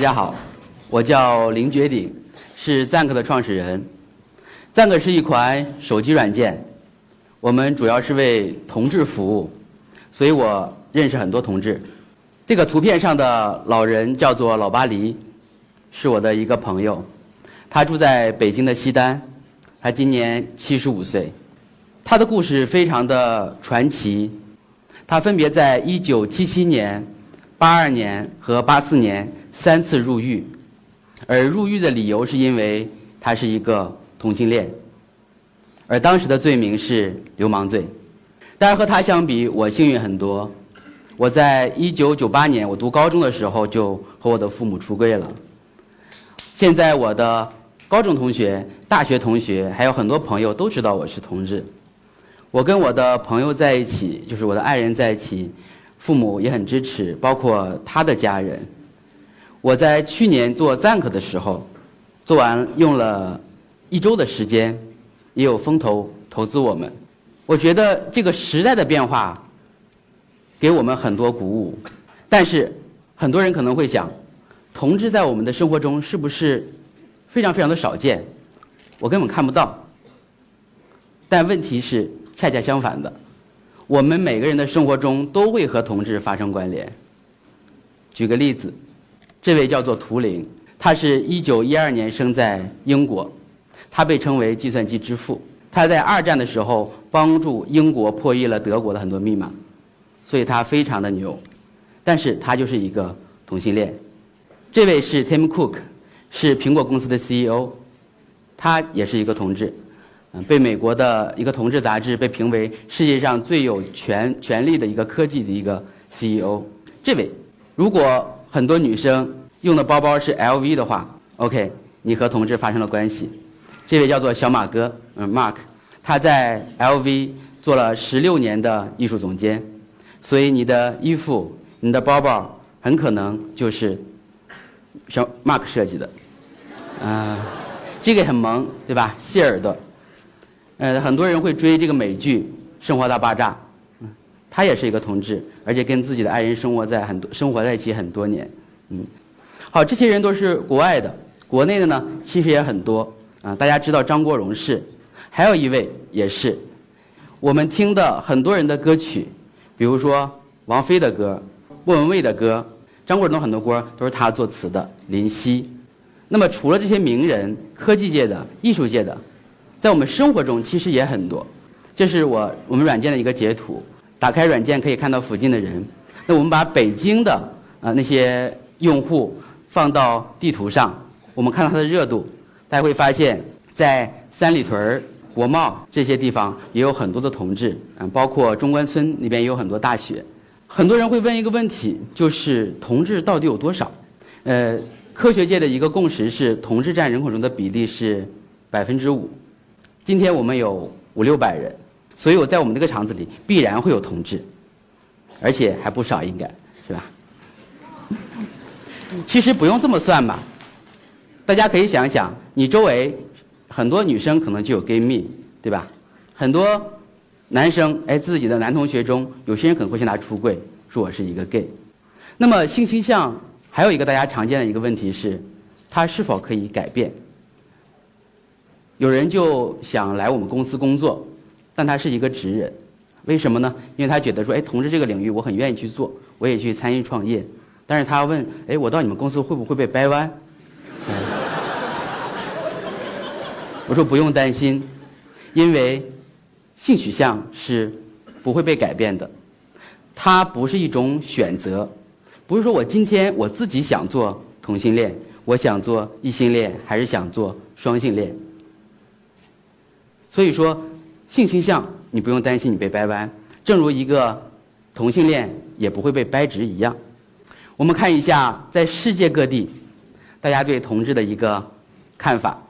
大家好，我叫林觉鼎，是 Zank 的创始人。Zank 是一款手机软件，我们主要是为同志服务，所以我认识很多同志。这个图片上的老人叫做老巴黎，是我的一个朋友，他住在北京的西单，他今年七十五岁。他的故事非常的传奇，他分别在一九七七年、八二年和八四年三次入狱，而入狱的理由是因为他是一个同性恋，而当时的罪名是流氓罪。当然和他相比，我幸运很多。我在一九九八年我读高中的时候就和我的父母出柜了。现在我的高中同学、大学同学还有很多朋友都知道我是同志。我跟我的朋友在一起，就是我的爱人在一起，父母也很支持，包括他的家人。我在去年做 Zank 的时候，做完用了一周的时间，也有风投投资我们。我觉得这个时代的变化给我们很多鼓舞，但是很多人可能会想，同志在我们的生活中是不是非常非常的少见？我根本看不到。但问题是。恰恰相反的，我们每个人的生活中都会和同志发生关联。举个例子，这位叫做图灵，他是一九一二年生在英国，他被称为计算机之父。他在二战的时候帮助英国破译了德国的很多密码，所以他非常的牛。但是他就是一个同性恋。这位是 Tim Cook，是苹果公司的 CEO，他也是一个同志。嗯，被美国的一个同志杂志被评为世界上最有权权力的一个科技的一个 CEO。这位，如果很多女生用的包包是 LV 的话，OK，你和同志发生了关系。这位叫做小马哥，嗯，Mark，他在 LV 做了十六年的艺术总监，所以你的衣服、你的包包很可能就是小 Mark 设计的。啊，这个很萌，对吧？谢耳朵。呃，很多人会追这个美剧《生活大爆炸》，嗯，他也是一个同志，而且跟自己的爱人生活在很多生活在一起很多年，嗯，好，这些人都是国外的，国内的呢其实也很多啊。大家知道张国荣是，还有一位也是，我们听的很多人的歌曲，比如说王菲的歌、莫文蔚的歌、张国荣很多歌都是他作词的，林夕。那么除了这些名人，科技界的、艺术界的。在我们生活中，其实也很多。这是我我们软件的一个截图。打开软件可以看到附近的人。那我们把北京的啊那些用户放到地图上，我们看到它的热度，大家会发现，在三里屯、国贸这些地方也有很多的同志，嗯，包括中关村那边也有很多大学。很多人会问一个问题，就是同志到底有多少？呃，科学界的一个共识是，同志占人口中的比例是百分之五。今天我们有五六百人，所以我在我们这个厂子里必然会有同志，而且还不少，应该是吧？其实不用这么算吧，大家可以想一想，你周围很多女生可能就有 gay 蜜，对吧？很多男生哎，自己的男同学中，有些人可能会向他出柜，说我是一个 gay。那么性倾向还有一个大家常见的一个问题是，它是否可以改变？有人就想来我们公司工作，但他是一个直人，为什么呢？因为他觉得说，哎，同志这个领域我很愿意去做，我也去参与创业。但是他问，哎，我到你们公司会不会被掰弯？我说不用担心，因为性取向是不会被改变的，它不是一种选择，不是说我今天我自己想做同性恋，我想做异性恋，还是想做双性恋。所以说，性倾向你不用担心你被掰弯，正如一个同性恋也不会被掰直一样。我们看一下在世界各地，大家对同志的一个看法。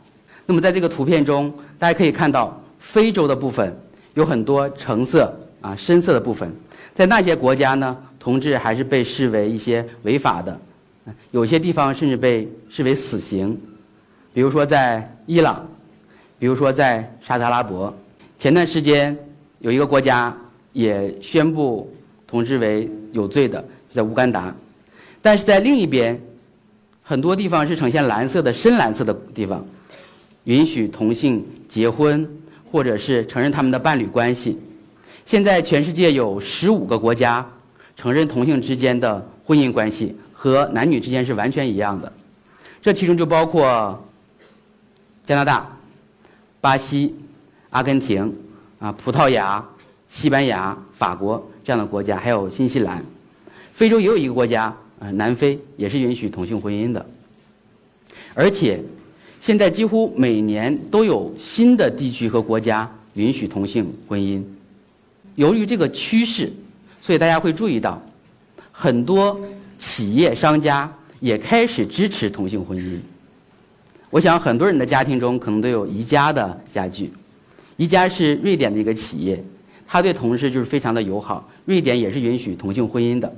那么在这个图片中，大家可以看到非洲的部分有很多橙色啊深色的部分，在那些国家呢，同志还是被视为一些违法的，有些地方甚至被视为死刑，比如说在伊朗。比如说，在沙特阿拉伯，前段时间有一个国家也宣布同志为有罪的，在乌干达。但是在另一边，很多地方是呈现蓝色的深蓝色的地方，允许同性结婚或者是承认他们的伴侣关系。现在全世界有十五个国家承认同性之间的婚姻关系和男女之间是完全一样的，这其中就包括加拿大、巴西、阿根廷、啊葡萄牙、西班牙、法国这样的国家，还有新西兰。非洲也有一个国家，啊南非也是允许同性婚姻的，而且现在几乎每年都有新的地区和国家允许同性婚姻。由于这个趋势，所以大家会注意到，很多企业商家也开始支持同性婚姻。我想很多人的家庭中可能都有宜家的家具，宜家是瑞典的一个企业，它对同事就是非常的友好。瑞典也是允许同性婚姻的，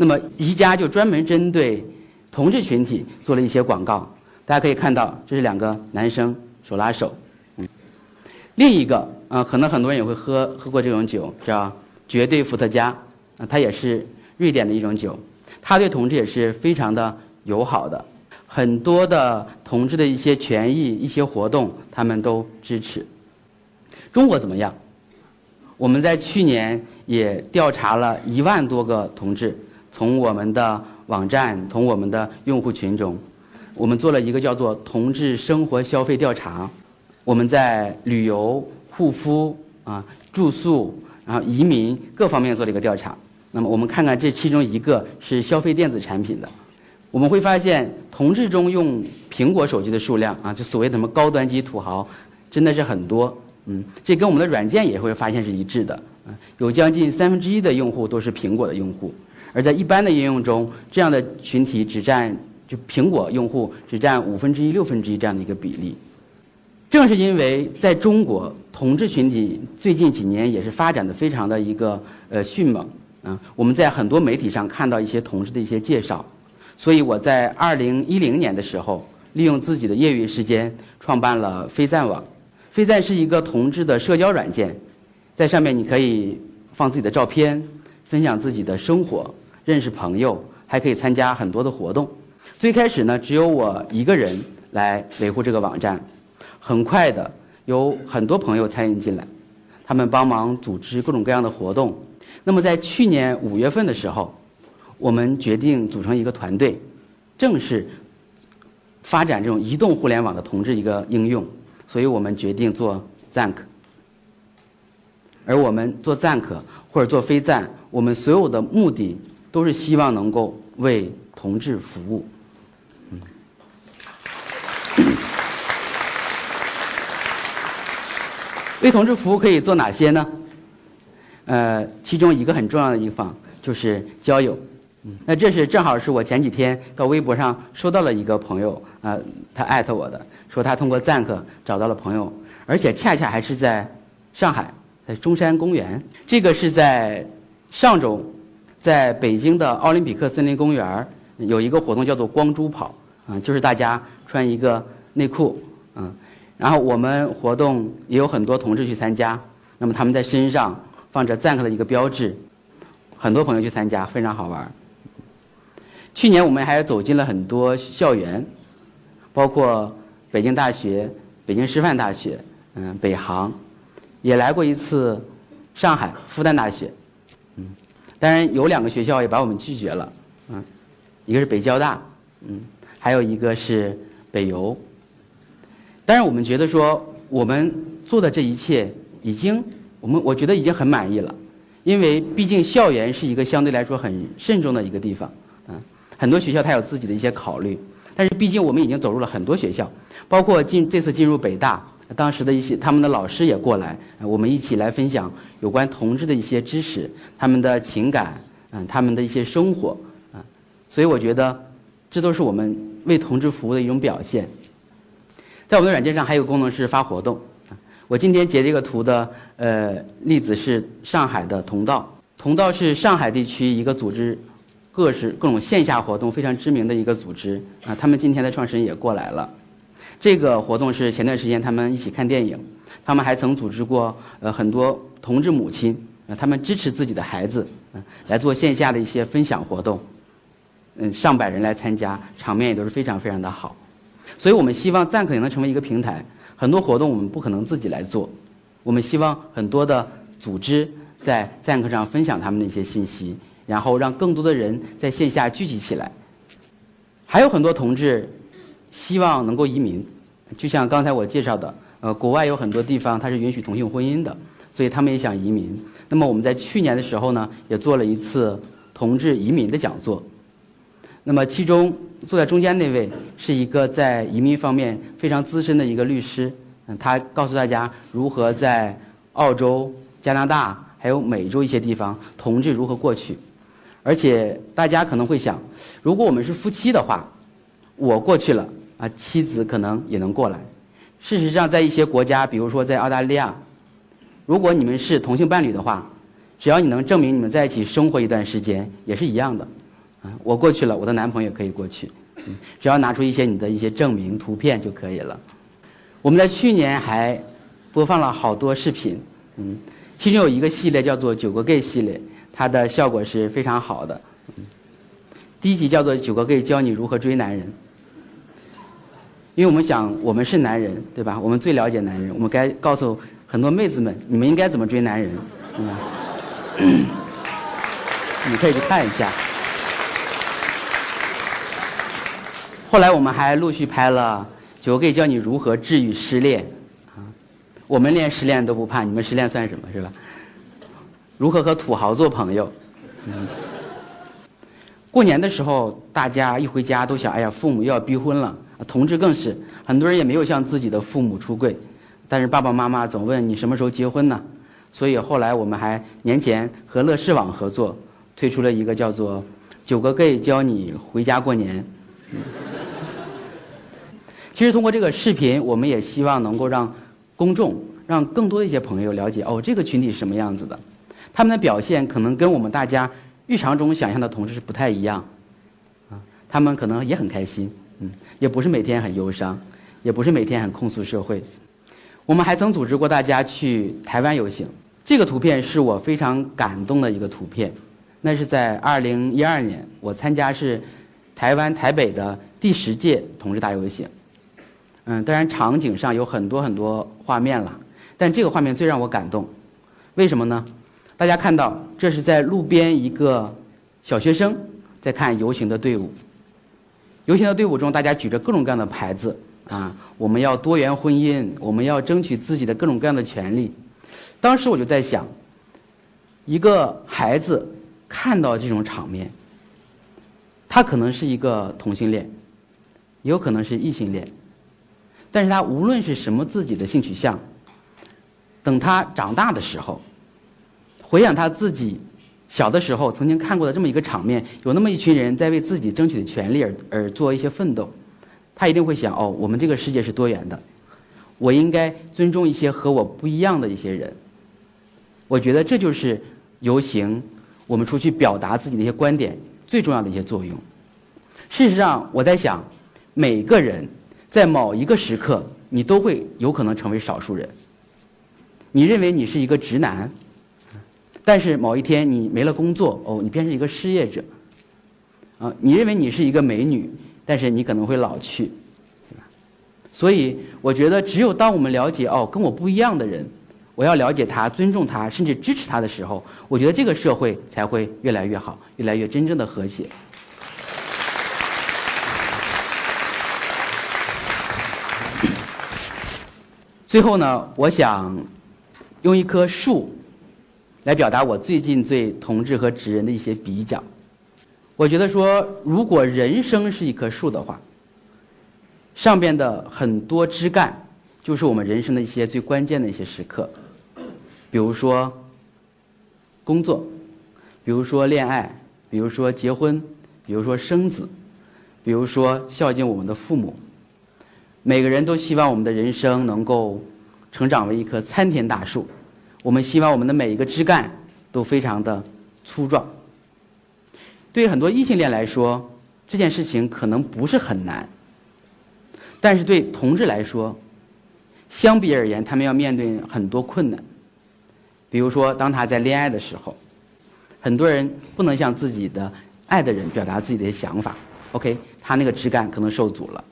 那么宜家就专门针对同志群体做了一些广告。大家可以看到，这是两个男生手拉手。嗯，另一个啊，可能很多人也会喝喝过这种酒，叫绝对伏特加啊，它也是瑞典的一种酒，它对同志也是非常的友好的。很多的同志的一些权益、一些活动，他们都支持。中国怎么样？我们在去年也调查了一万多个同志，从我们的网站、从我们的用户群中，我们做了一个叫做“同志生活消费调查”。我们在旅游、护肤啊、住宿，然后移民各方面做了一个调查。那么，我们看看这其中一个是消费电子产品的。我们会发现，同志中用苹果手机的数量啊，就所谓什么高端机土豪，真的是很多。嗯，这跟我们的软件也会发现是一致的。嗯，有将近三分之一的用户都是苹果的用户，而在一般的应用中，这样的群体只占就苹果用户只占五分之一、六分之一这样的一个比例。正是因为在中国，同志群体最近几年也是发展的非常的一个呃迅猛啊，我们在很多媒体上看到一些同志的一些介绍。所以我在二零一零年的时候，利用自己的业余时间创办了飞赞网。飞赞是一个同志的社交软件，在上面你可以放自己的照片，分享自己的生活，认识朋友，还可以参加很多的活动。最开始呢，只有我一个人来维护这个网站，很快的有很多朋友参与进来，他们帮忙组织各种各样的活动。那么在去年五月份的时候。我们决定组成一个团队，正式发展这种移动互联网的同志一个应用，所以我们决定做 Zank。而我们做 Zank 或者做非赞，我们所有的目的都是希望能够为同志服务。嗯，为同志服务可以做哪些呢？呃，其中一个很重要的地方就是交友。那这是正好是我前几天到微博上收到了一个朋友啊，他艾特我的，说他通过赞客找到了朋友，而且恰恰还是在上海，在中山公园。这个是在上周，在北京的奥林匹克森林公园有一个活动叫做光珠跑啊，就是大家穿一个内裤，嗯，然后我们活动也有很多同志去参加，那么他们在身上放着赞客的一个标志，很多朋友去参加，非常好玩。去年我们还走进了很多校园，包括北京大学、北京师范大学、嗯北航，也来过一次上海复旦大学，当然有两个学校也把我们拒绝了，嗯，一个是北交大，嗯，还有一个是北邮。但是我们觉得说我们做的这一切已经，我们我觉得已经很满意了，因为毕竟校园是一个相对来说很慎重的一个地方，嗯。很多学校它有自己的一些考虑，但是毕竟我们已经走入了很多学校，包括进这次进入北大，当时的一些他们的老师也过来，我们一起来分享有关同志的一些知识，他们的情感，嗯，他们的一些生活，啊，所以我觉得这都是我们为同志服务的一种表现。在我们的软件上还有功能是发活动，我今天截这个图的呃例子是上海的同道，同道是上海地区一个组织。各式各种线下活动非常知名的一个组织啊，他们今天的创始人也过来了。这个活动是前段时间他们一起看电影，他们还曾组织过呃很多同志母亲，呃他们支持自己的孩子，嗯来做线下的一些分享活动。嗯上百人来参加，场面也都是非常非常的好。所以我们希望赞可能成为一个平台，很多活动我们不可能自己来做，我们希望很多的组织在赞可上分享他们的一些信息，然后让更多的人在线下聚集起来。还有很多同志希望能够移民，就像刚才我介绍的，呃，国外有很多地方它是允许同性婚姻的，所以他们也想移民。那么我们在去年的时候呢，也做了一次同志移民的讲座。那么其中坐在中间那位是一个在移民方面非常资深的一个律师，嗯，他告诉大家如何在澳洲、加拿大还有美洲一些地方同志如何过去。而且大家可能会想，如果我们是夫妻的话，我过去了啊，妻子可能也能过来。事实上，在一些国家，比如说在澳大利亚，如果你们是同性伴侣的话，只要你能证明你们在一起生活一段时间，也是一样的。啊，我过去了，我的男朋友可以过去，只要拿出一些你的一些证明图片就可以了。我们在去年还播放了好多视频，嗯，其中有一个系列叫做“九个 gay” 系列。它的效果是非常好的。第一集叫做《九个 gay 教你如何追男人》，因为我们想，我们是男人，对吧？我们最了解男人，我们该告诉很多妹子们，你们应该怎么追男人，对吧？你可以去看一下。后来我们还陆续拍了《九个 gay 教你如何治愈失恋》，啊，我们连失恋都不怕，你们失恋算什么，是吧？如何和土豪做朋友？嗯，过年的时候，大家一回家都想：哎呀，父母又要逼婚了。同志更是，很多人也没有向自己的父母出柜，但是爸爸妈妈总问你什么时候结婚呢？所以后来我们还年前和乐视网合作，推出了一个叫做“九个 gay 教你回家过年”。其实通过这个视频，我们也希望能够让公众、让更多的一些朋友了解哦，这个群体是什么样子的。他们的表现可能跟我们大家日常中想象的同志是不太一样，啊，他们可能也很开心，也不是每天很忧伤，也不是每天很控诉社会。我们还曾组织过大家去台湾游行，这个图片是我非常感动的一个图片，那是在二零一二年，我参加是台湾台北的第十届同志大游行，嗯，当然场景上有很多很多画面了，但这个画面最让我感动，为什么呢？大家看到，这是在路边一个小学生在看游行的队伍。游行的队伍中，大家举着各种各样的牌子啊，我们要多元婚姻，我们要争取自己的各种各样的权利。当时我就在想，一个孩子看到这种场面，他可能是一个同性恋，也有可能是异性恋，但是他无论是什么自己的性取向，等他长大的时候。回想他自己小的时候曾经看过的这么一个场面，有那么一群人在为自己争取的权利而而做一些奋斗，他一定会想：哦，我们这个世界是多元的，我应该尊重一些和我不一样的一些人。我觉得这就是游行，我们出去表达自己的一些观点最重要的一些作用。事实上，我在想，每个人在某一个时刻，你都会有可能成为少数人。你认为你是一个直男？但是某一天你没了工作哦，你变成一个失业者，啊，你认为你是一个美女，但是你可能会老去，所以我觉得，只有当我们了解哦，跟我不一样的人，我要了解他、尊重他，甚至支持他的时候，我觉得这个社会才会越来越好，越来越真正的和谐。最后呢，我想用一棵树。来表达我最近对同志和直人的一些比较。我觉得说，如果人生是一棵树的话，上边的很多枝干就是我们人生的一些最关键的一些时刻，比如说工作，比如说恋爱，比如说结婚，比如说生子，比如说孝敬我们的父母。每个人都希望我们的人生能够成长为一棵参天大树。我们希望我们的每一个枝干都非常的粗壮。对于很多异性恋来说，这件事情可能不是很难，但是对同志来说，相比而言，他们要面对很多困难。比如说，当他在恋爱的时候，很多人不能向自己的爱的人表达自己的想法，OK，他那个枝干可能受阻了。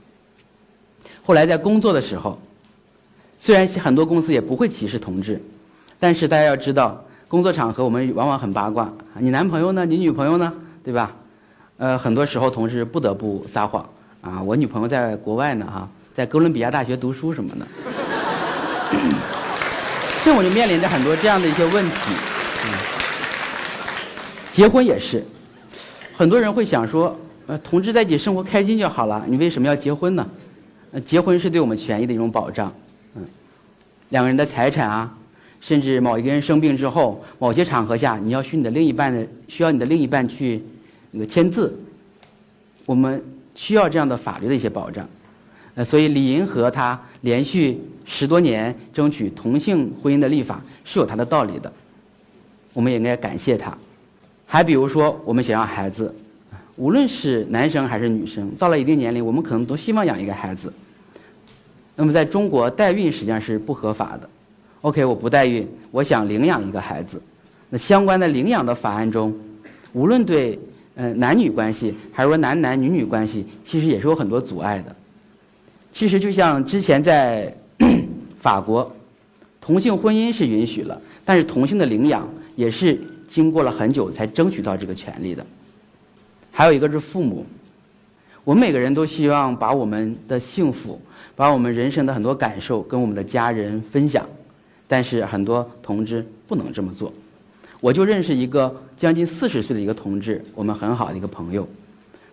后来在工作的时候，虽然很多公司也不会歧视同志，但是大家要知道，工作场合我们往往很八卦，你男朋友呢？你女朋友呢？对吧？呃，很多时候同事不得不撒谎啊，我女朋友在国外呢，哈，在哥伦比亚大学读书什么的。这我就面临着很多这样的一些问题。结婚也是，很多人会想说，呃，同志在一起生活开心就好了，你为什么要结婚呢？呃，结婚是对我们权益的一种保障，嗯，两个人的财产啊，甚至某一个人生病之后，某些场合下，你要需你的另一半的，需要你的另一半去那个签字，我们需要这样的法律的一些保障，呃，所以李银河他连续十多年争取同性婚姻的立法是有他的道理的，我们也应该感谢他。还比如说，我们想要孩子，无论是男生还是女生，到了一定年龄，我们可能都希望养一个孩子。那么在中国，代孕实际上是不合法的。OK，我不代孕，我想领养一个孩子。那相关的领养的法案中，无论对呃男女关系，还是说男男女女关系，其实也是有很多阻碍的。其实就像之前在 法国，同性婚姻是允许了，但是同性的领养也是。经过了很久才争取到这个权利的，还有一个是父母。我们每个人都希望把我们的幸福，把我们人生的很多感受跟我们的家人分享，但是很多同志不能这么做。我就认识一个将近四十岁的一个同志，我们很好的一个朋友，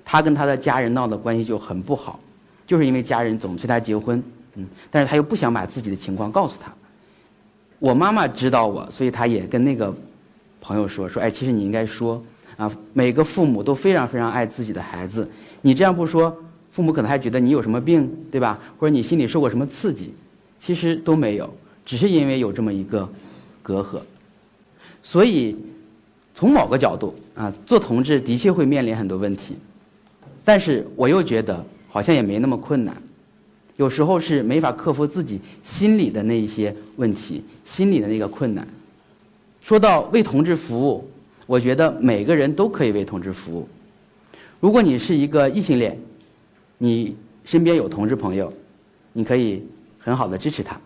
他跟他的家人闹的关系就很不好，就是因为家人总催他结婚，嗯，但是他又不想把自己的情况告诉他。我妈妈知道我，所以他也跟那个。朋友说说，哎，其实你应该说，啊，每个父母都非常非常爱自己的孩子，你这样不说，父母可能还觉得你有什么病，对吧？或者你心里受过什么刺激，其实都没有，只是因为有这么一个隔阂。所以，从某个角度啊，做同志的确会面临很多问题，但是我又觉得好像也没那么困难，有时候是没法克服自己心里的那一些问题，心里的那个困难。说到为同志服务，我觉得每个人都可以为同志服务。如果你是一个异性恋，你身边有同志朋友，你可以很好的支持他。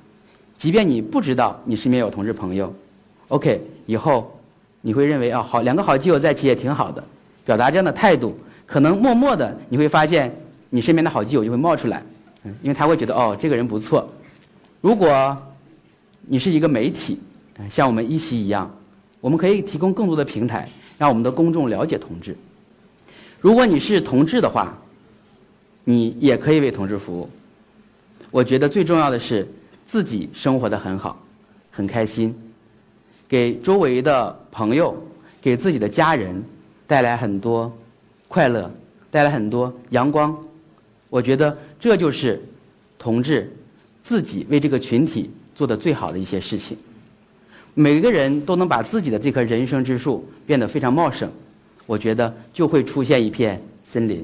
即便你不知道你身边有同志朋友，OK，以后你会认为啊，好，两个好基友在一起也挺好的。表达这样的态度，可能默默的你会发现，你身边的好基友就会冒出来，嗯，因为他会觉得哦，这个人不错。如果你是一个媒体。像我们一席一样，我们可以提供更多的平台，让我们的公众了解同志。如果你是同志的话，你也可以为同志服务。我觉得最重要的是自己生活的很好，很开心，给周围的朋友、给自己的家人带来很多快乐，带来很多阳光。我觉得这就是同志自己为这个群体做的最好的一些事情。每个人都能把自己的这棵人生之树变得非常茂盛，我觉得就会出现一片森林。